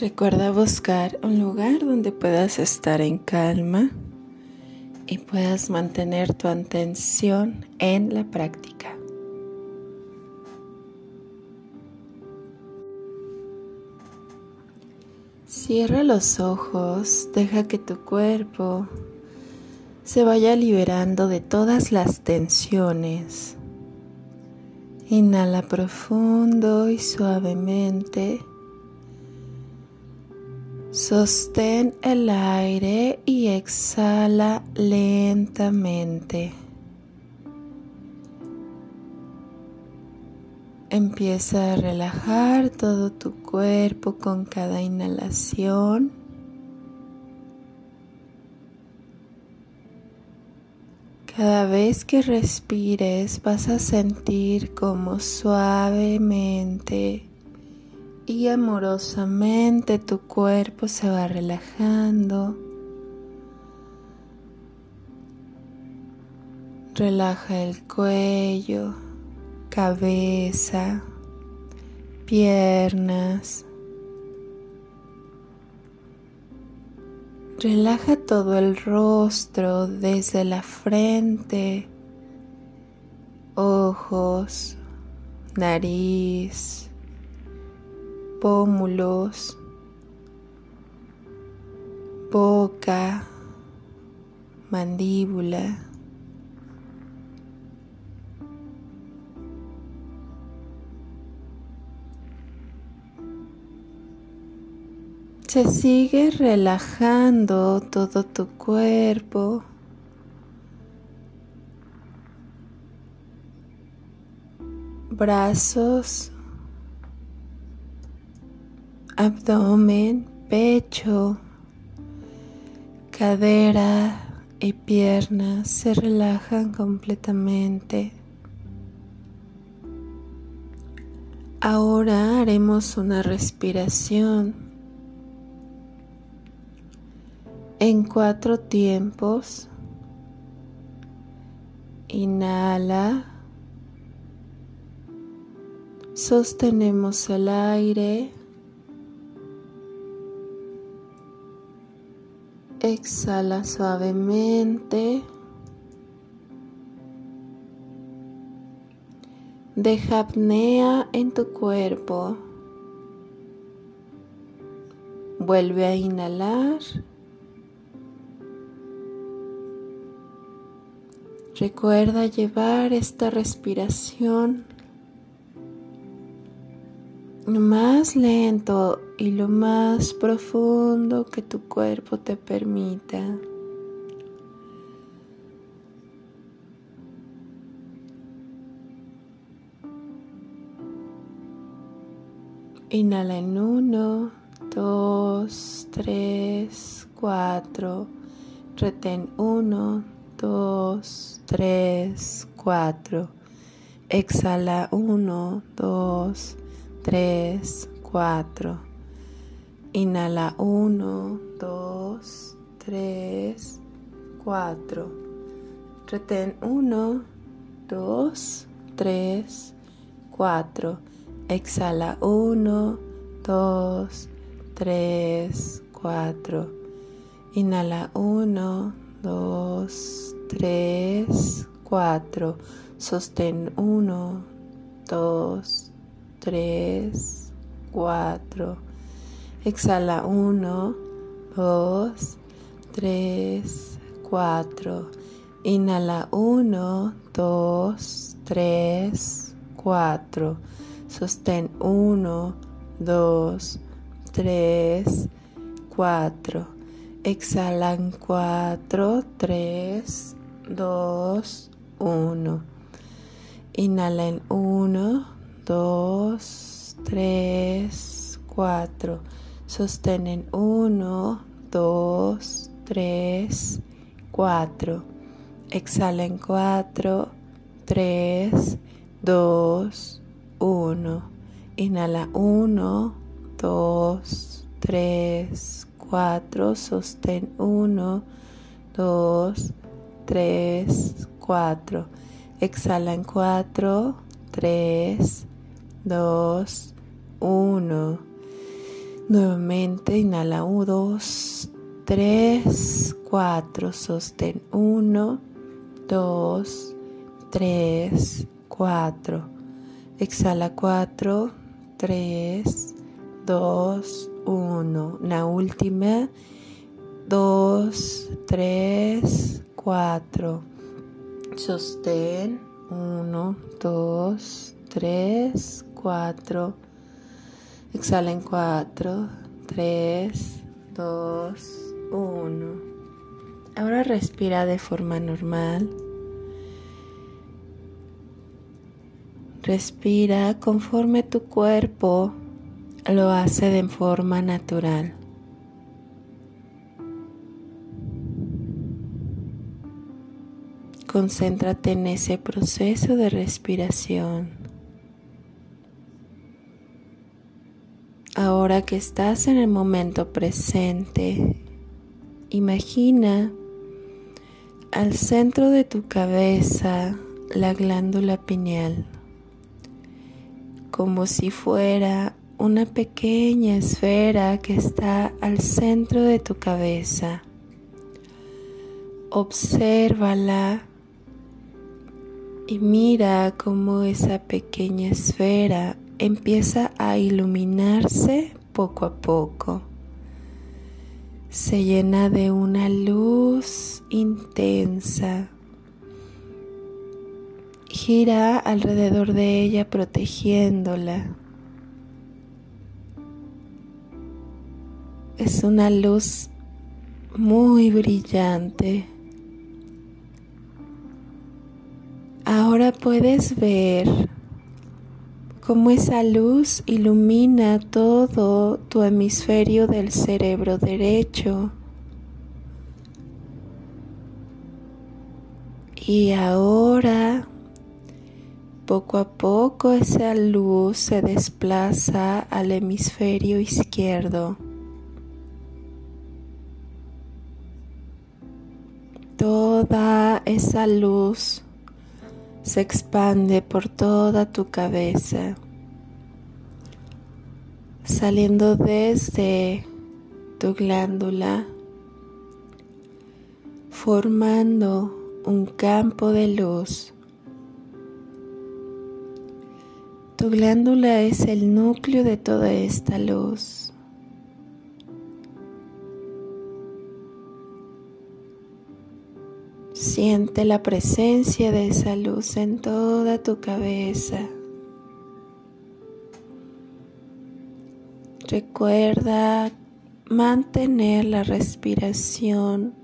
Recuerda buscar un lugar donde puedas estar en calma y puedas mantener tu atención en la práctica. Cierra los ojos, deja que tu cuerpo se vaya liberando de todas las tensiones. Inhala profundo y suavemente. Sostén el aire y exhala lentamente. Empieza a relajar todo tu cuerpo con cada inhalación. Cada vez que respires vas a sentir como suavemente y amorosamente tu cuerpo se va relajando. Relaja el cuello, cabeza, piernas. Relaja todo el rostro desde la frente, ojos, nariz, pómulos, boca, mandíbula. Se sigue relajando todo tu cuerpo. Brazos, abdomen, pecho, cadera y piernas se relajan completamente. Ahora haremos una respiración en cuatro tiempos. Inhala. Sostenemos el aire. Exhala suavemente. Deja apnea en tu cuerpo. Vuelve a inhalar. Recuerda llevar esta respiración más lento y lo más profundo que tu cuerpo te permita. Inhala en uno, dos, tres, cuatro. Retén uno, dos, tres, cuatro. Exhala uno, dos, 3, 4. Inhala 1, 2, 3, 4. Retén 1, 2, 3, 4. Exhala 1, 2, 3, 4. Inhala 1, 2, 3, 4. Sostén 1, 2, 3, 4. Exhala 1, 2, 3, 4. Inhala 1, 2, 3, 4. Sostén 1, 2, 3, 4. Exhala en 4, 3, 2, 1. Inhala en 1, 2, 3, 4. Sostienen 1, 2, 3, 4. Exhalen 4, 3, 2, 1. Inhala 1, 2, 3, 4. Sostén 1, 2, 3, 4. Exhala en 4, 3, 2, 1. Nuevamente inhala 1, 2, 3, 4, sostén 1, 2, 3, 4. Exhala 4, 3, 2, 1. La última 2, 3, 4. Sostén 1, 2, 3, 4. Exhala en 4, 3, 2, 1. Ahora respira de forma normal. Respira conforme tu cuerpo lo hace de forma natural. Concéntrate en ese proceso de respiración. Ahora que estás en el momento presente, imagina al centro de tu cabeza la glándula pineal, como si fuera una pequeña esfera que está al centro de tu cabeza. Obsérvala y mira cómo esa pequeña esfera empieza a iluminarse poco a poco. Se llena de una luz intensa. Gira alrededor de ella protegiéndola. Es una luz muy brillante. Ahora puedes ver cómo esa luz ilumina todo tu hemisferio del cerebro derecho. Y ahora, poco a poco, esa luz se desplaza al hemisferio izquierdo. Toda esa luz se expande por toda tu cabeza, saliendo desde tu glándula, formando un campo de luz. Tu glándula es el núcleo de toda esta luz. Siente la presencia de esa luz en toda tu cabeza. Recuerda mantener la respiración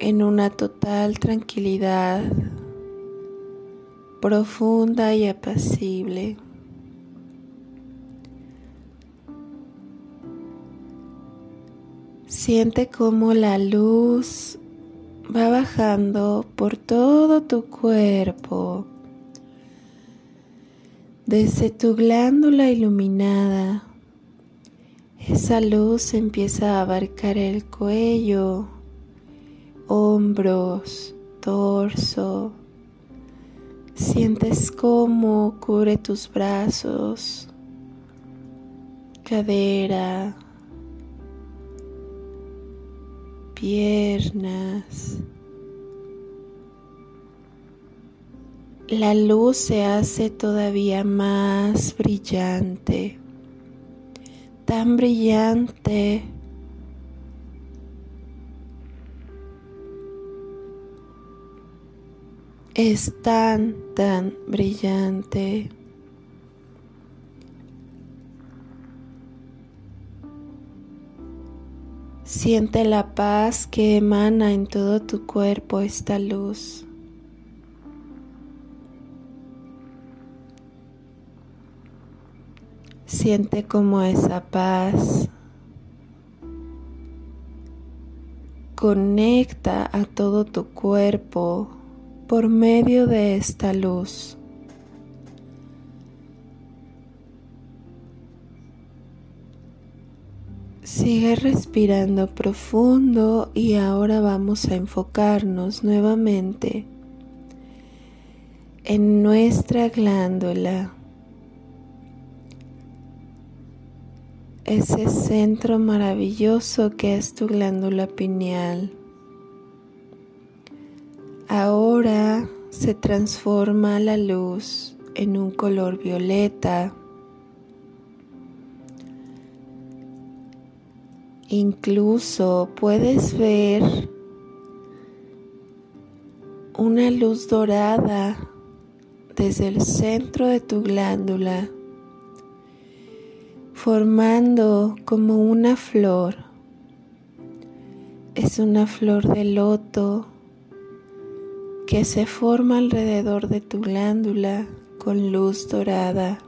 en una total tranquilidad profunda y apacible. Siente cómo la luz va bajando por todo tu cuerpo, desde tu glándula iluminada. Esa luz empieza a abarcar el cuello, hombros, torso. Sientes cómo cubre tus brazos, cadera, piernas. La luz se hace todavía más brillante, tan brillante es tan, tan brillante Siente la paz que emana en todo tu cuerpo esta luz. Siente como esa paz conecta a todo tu cuerpo por medio de esta luz. Sigue respirando profundo y ahora vamos a enfocarnos nuevamente en nuestra glándula. ese centro maravilloso que es tu glándula pineal. Ahora se transforma la luz en un color violeta. Incluso puedes ver una luz dorada desde el centro de tu glándula, formando como una flor. Es una flor de loto que se forma alrededor de tu glándula con luz dorada.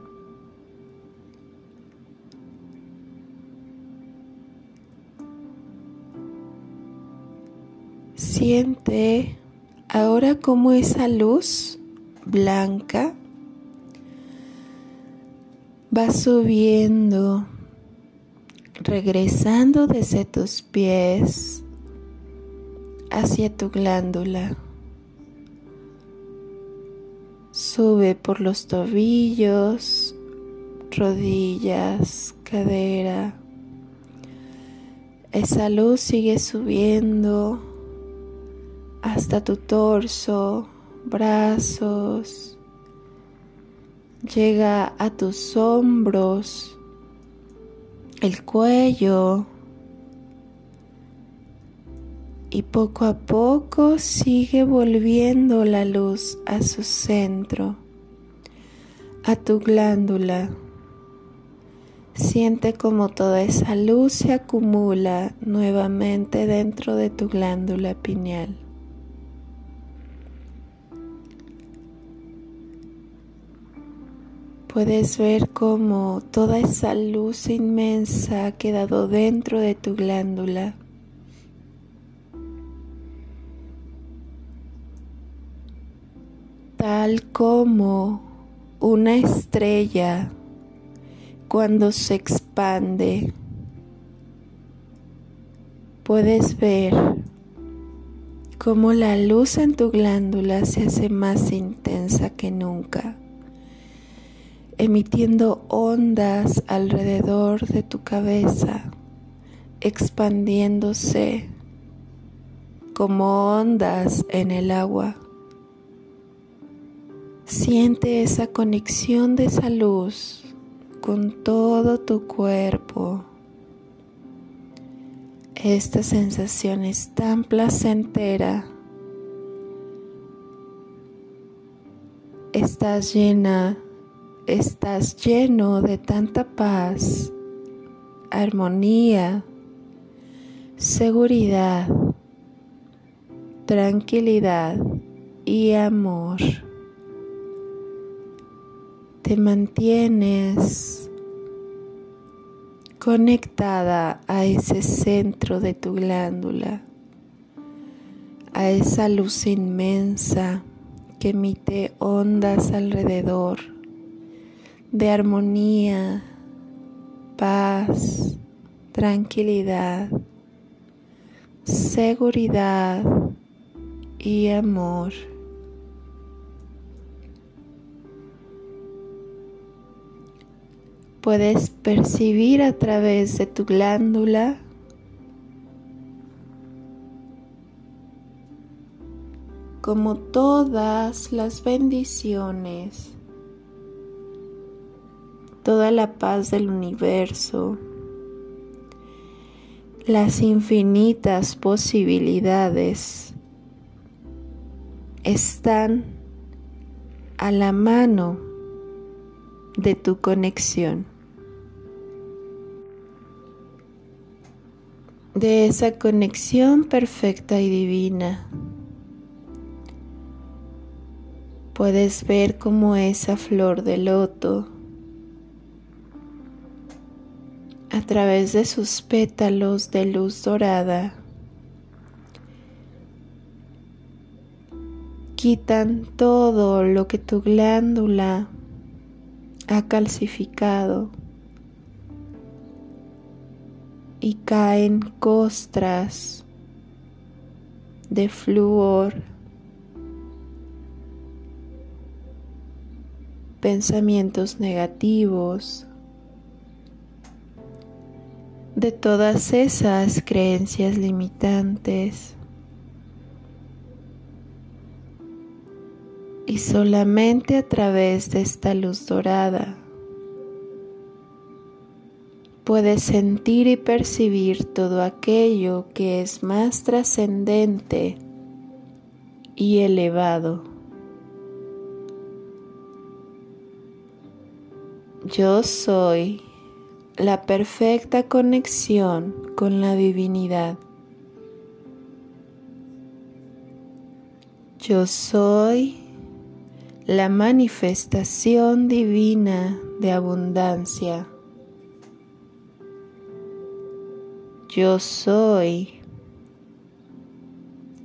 Siente ahora como esa luz blanca va subiendo, regresando desde tus pies hacia tu glándula. Sube por los tobillos, rodillas, cadera. Esa luz sigue subiendo hasta tu torso, brazos, llega a tus hombros, el cuello y poco a poco sigue volviendo la luz a su centro, a tu glándula. Siente como toda esa luz se acumula nuevamente dentro de tu glándula pineal. Puedes ver cómo toda esa luz inmensa ha quedado dentro de tu glándula. Tal como una estrella cuando se expande, puedes ver cómo la luz en tu glándula se hace más intensa que nunca emitiendo ondas alrededor de tu cabeza, expandiéndose como ondas en el agua. Siente esa conexión de esa luz con todo tu cuerpo. Esta sensación es tan placentera. Estás llena estás lleno de tanta paz, armonía, seguridad, tranquilidad y amor. Te mantienes conectada a ese centro de tu glándula, a esa luz inmensa que emite ondas alrededor de armonía, paz, tranquilidad, seguridad y amor. Puedes percibir a través de tu glándula como todas las bendiciones toda la paz del universo, las infinitas posibilidades están a la mano de tu conexión, de esa conexión perfecta y divina. Puedes ver como esa flor de loto a través de sus pétalos de luz dorada. Quitan todo lo que tu glándula ha calcificado y caen costras de flúor, pensamientos negativos, de todas esas creencias limitantes. Y solamente a través de esta luz dorada puedes sentir y percibir todo aquello que es más trascendente y elevado. Yo soy la perfecta conexión con la divinidad. Yo soy la manifestación divina de abundancia. Yo soy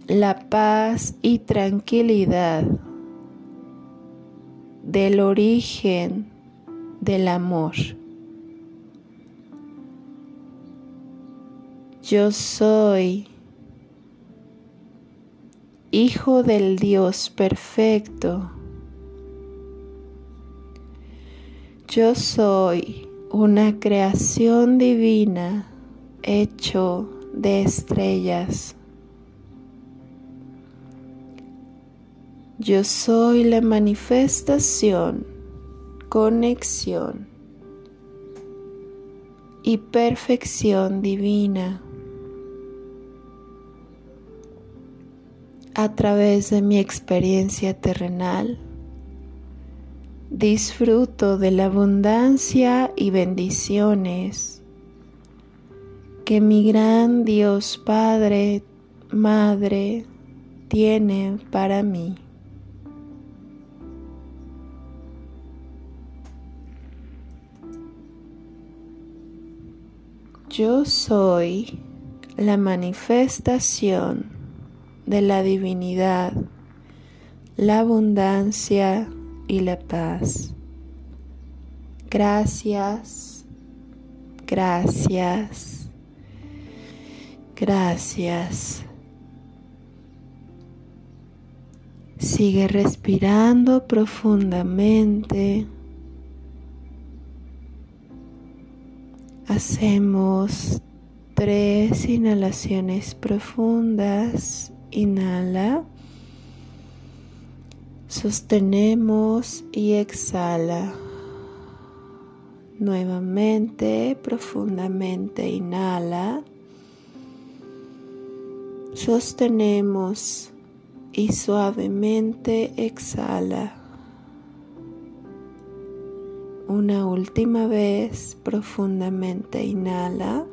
la paz y tranquilidad del origen del amor. Yo soy hijo del Dios perfecto. Yo soy una creación divina hecho de estrellas. Yo soy la manifestación, conexión y perfección divina. A través de mi experiencia terrenal, disfruto de la abundancia y bendiciones que mi gran Dios Padre, Madre, tiene para mí. Yo soy la manifestación de la divinidad, la abundancia y la paz. Gracias, gracias, gracias. Sigue respirando profundamente. Hacemos tres inhalaciones profundas. Inhala. Sostenemos y exhala. Nuevamente, profundamente inhala. Sostenemos y suavemente exhala. Una última vez profundamente inhala.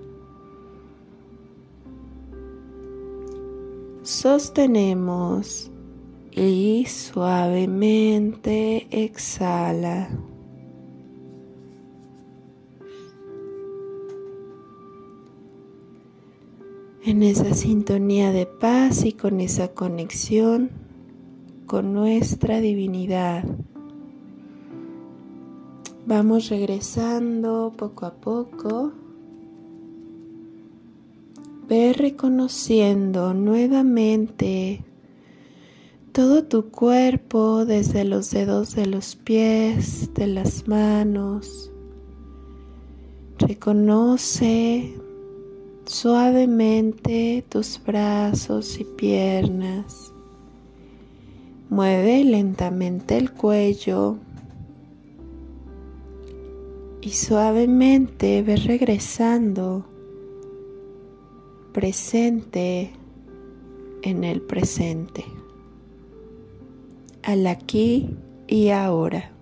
Sostenemos y suavemente exhala. En esa sintonía de paz y con esa conexión con nuestra divinidad. Vamos regresando poco a poco. Ve reconociendo nuevamente todo tu cuerpo desde los dedos de los pies, de las manos. Reconoce suavemente tus brazos y piernas. Mueve lentamente el cuello y suavemente ves regresando presente en el presente, al aquí y ahora.